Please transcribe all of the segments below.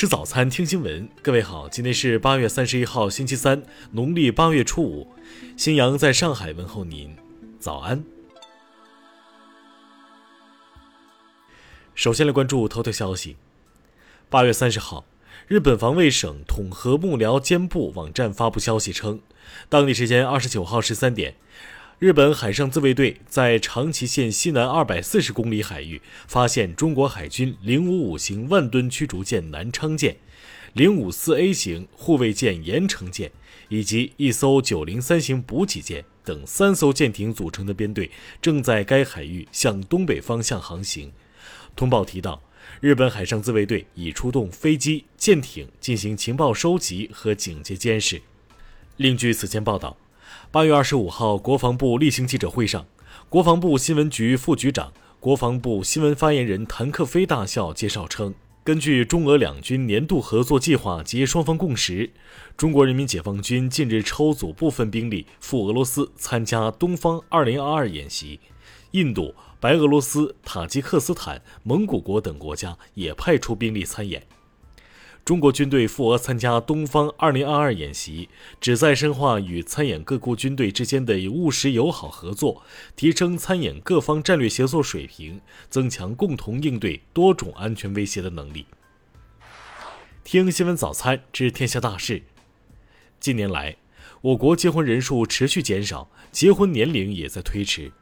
吃早餐，听新闻。各位好，今天是八月三十一号，星期三，农历八月初五。新阳在上海问候您，早安。首先来关注头条消息。八月三十号，日本防卫省统合幕僚监部网站发布消息称，当地时间二十九号十三点。日本海上自卫队在长崎县西南二百四十公里海域发现中国海军零五五型万吨驱逐舰南昌舰、零五四 A 型护卫舰盐城舰以及一艘九零三型补给舰等三艘舰艇组成的编队，正在该海域向东北方向航行。通报提到，日本海上自卫队已出动飞机、舰艇进行情报收集和警戒监视。另据此前报道。八月二十五号，国防部例行记者会上，国防部新闻局副局长、国防部新闻发言人谭克飞大校介绍称，根据中俄两军年度合作计划及双方共识，中国人民解放军近日抽组部分兵力赴俄罗斯参加东方二零二二演习，印度、白俄罗斯、塔吉克斯坦、蒙古国等国家也派出兵力参演。中国军队赴俄参加东方2022演习，旨在深化与参演各国军队之间的务实友好合作，提升参演各方战略协作水平，增强共同应对多种安全威胁的能力。听新闻早餐知天下大事。近年来，我国结婚人数持续减少，结婚年龄也在推迟。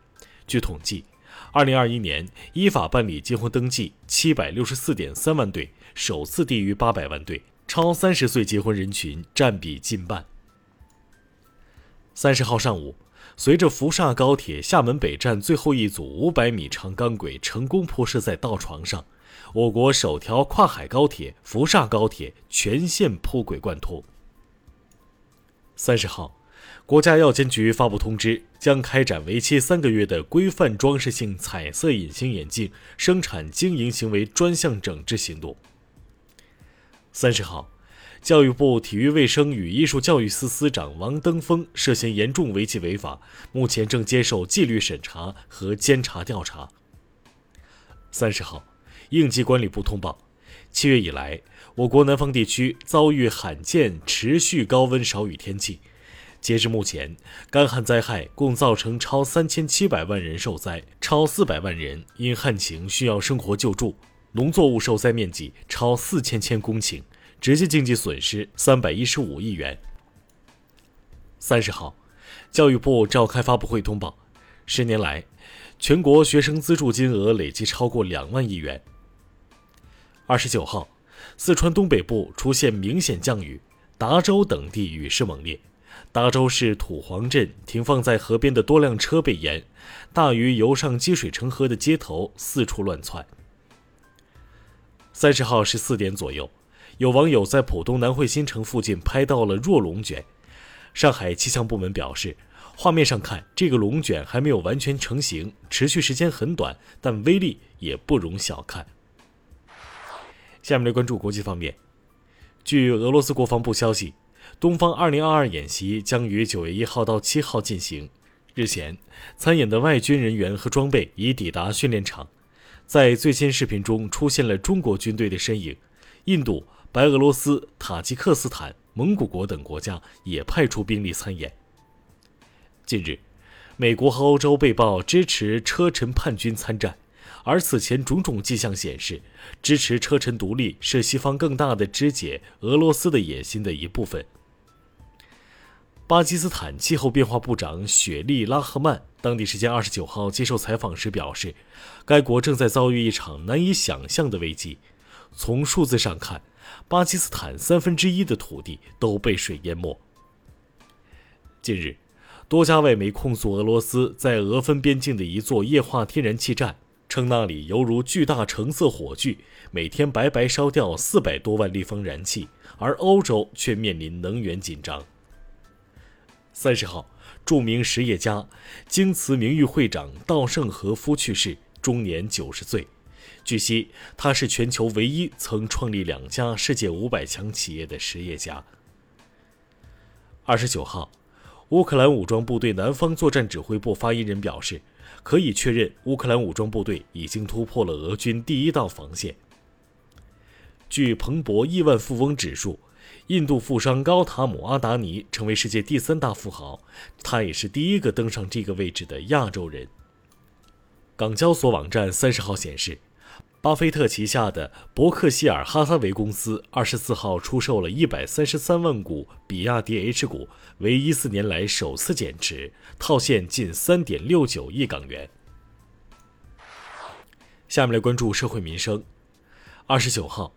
据统计，二零二一年依法办理结婚登记七百六十四点三万对，首次低于八百万对，超三十岁结婚人群占比近半。三十号上午，随着福厦高铁厦门北站最后一组五百米长钢轨成功铺设在道床上，我国首条跨海高铁福厦高铁全线铺轨贯通。三十号。国家药监局发布通知，将开展为期三个月的规范装饰性彩色隐形眼镜生产经营行为专项整治行动。三十号，教育部体育卫生与艺术教育司司长王登峰涉嫌严重违纪违法，目前正接受纪律审查和监察调查。三十号，应急管理部通报，七月以来，我国南方地区遭遇罕见持续高温少雨天气。截至目前，干旱灾害共造成超三千七百万人受灾，超四百万人因旱情需要生活救助，农作物受灾面积超四千千公顷，直接经济损失三百一十五亿元。三十号，教育部召开发布会通报，十年来，全国学生资助金额累计超过两万亿元。二十九号，四川东北部出现明显降雨，达州等地雨势猛烈。达州市土黄镇停放在河边的多辆车被淹，大鱼游上积水成河的街头四处乱窜。三十号十四点左右，有网友在浦东南汇新城附近拍到了弱龙卷。上海气象部门表示，画面上看这个龙卷还没有完全成型，持续时间很短，但威力也不容小看。下面来关注国际方面，据俄罗斯国防部消息。东方2022演习将于9月1号到7号进行。日前，参演的外军人员和装备已抵达训练场。在最新视频中出现了中国军队的身影，印度、白俄罗斯、塔吉克斯坦、蒙古国等国家也派出兵力参演。近日，美国和欧洲被曝支持车臣叛军参战，而此前种种迹象显示，支持车臣独立是西方更大的肢解俄罗斯的野心的一部分。巴基斯坦气候变化部长雪莉·拉赫曼当地时间二十九号接受采访时表示，该国正在遭遇一场难以想象的危机。从数字上看，巴基斯坦三分之一的土地都被水淹没。近日，多家外媒控诉俄罗斯在俄芬边境的一座液化天然气站，称那里犹如巨大橙色火炬，每天白白烧掉四百多万立方燃气，而欧洲却面临能源紧张。三十号，著名实业家、京瓷名誉会长稻盛和夫去世，终年九十岁。据悉，他是全球唯一曾创立两家世界五百强企业的实业家。二十九号，乌克兰武装部队南方作战指挥部发言人表示，可以确认乌克兰武装部队已经突破了俄军第一道防线。据彭博亿万富翁指数，印度富商高塔姆·阿达尼成为世界第三大富豪，他也是第一个登上这个位置的亚洲人。港交所网站三十号显示，巴菲特旗下的伯克希尔哈撒韦公司二十四号出售了一百三十三万股比亚迪 H 股，为一四年来首次减持，套现近三点六九亿港元。下面来关注社会民生。二十九号，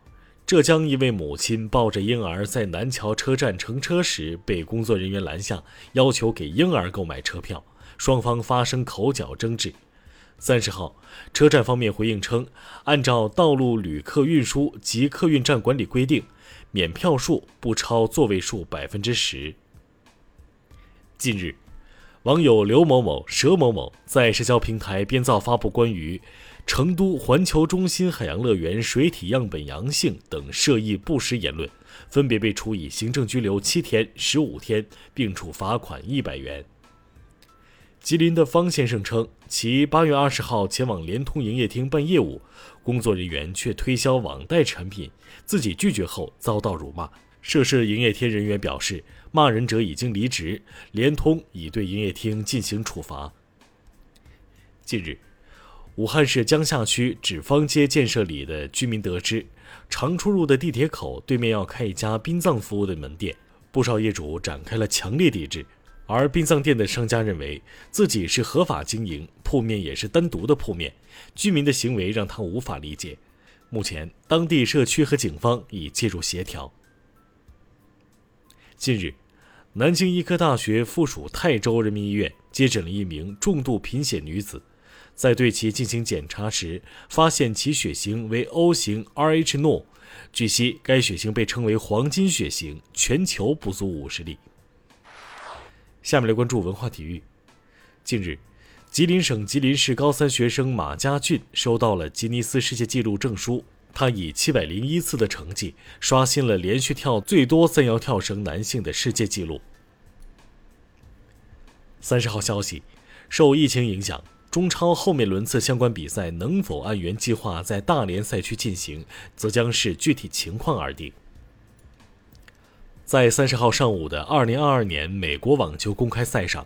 浙江一位母亲抱着婴儿在南桥车站乘车时，被工作人员拦下，要求给婴儿购买车票，双方发生口角争执。三十号，车站方面回应称，按照《道路旅客运输及客运站管理规定》，免票数不超座位数百分之十。近日，网友刘某某、佘某某在社交平台编造发布关于成都环球中心海洋乐园水体样本阳性等涉疫不实言论，分别被处以行政拘留七天、十五天，并处罚款一百元。吉林的方先生称，其八月二十号前往联通营业厅办业务，工作人员却推销网贷产品，自己拒绝后遭到辱骂。涉事营业厅人员表示，骂人者已经离职，联通已对营业厅进行处罚。近日，武汉市江夏区纸坊街建设里的居民得知，常出入的地铁口对面要开一家殡葬服务的门店，不少业主展开了强烈抵制。而殡葬店的商家认为自己是合法经营，铺面也是单独的铺面，居民的行为让他无法理解。目前，当地社区和警方已介入协调。近日，南京医科大学附属泰州人民医院接诊了一名重度贫血女子，在对其进行检查时，发现其血型为 O 型 Rh 诺，据悉该血型被称为黄金血型，全球不足五十例。下面来关注文化体育。近日，吉林省吉林市高三学生马家俊收到了吉尼斯世界纪录证书。他以七百零一次的成绩，刷新了连续跳最多三摇跳绳男性的世界纪录。三十号消息，受疫情影响，中超后面轮次相关比赛能否按原计划在大连赛区进行，则将视具体情况而定。在三十号上午的二零二二年美国网球公开赛上，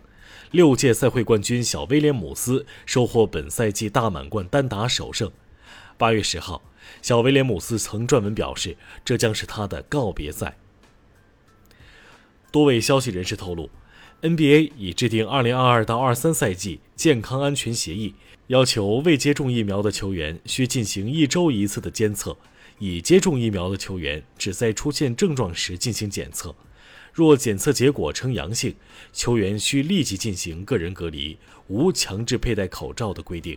六届赛会冠军小威廉姆斯收获本赛季大满贯单打首胜。八月十号，小威廉姆斯曾撰文表示，这将是他的告别赛。多位消息人士透露，NBA 已制定二零二二到二三赛季健康安全协议，要求未接种疫苗的球员需进行一周一次的监测。已接种疫苗的球员只在出现症状时进行检测，若检测结果呈阳性，球员需立即进行个人隔离，无强制佩戴口罩的规定。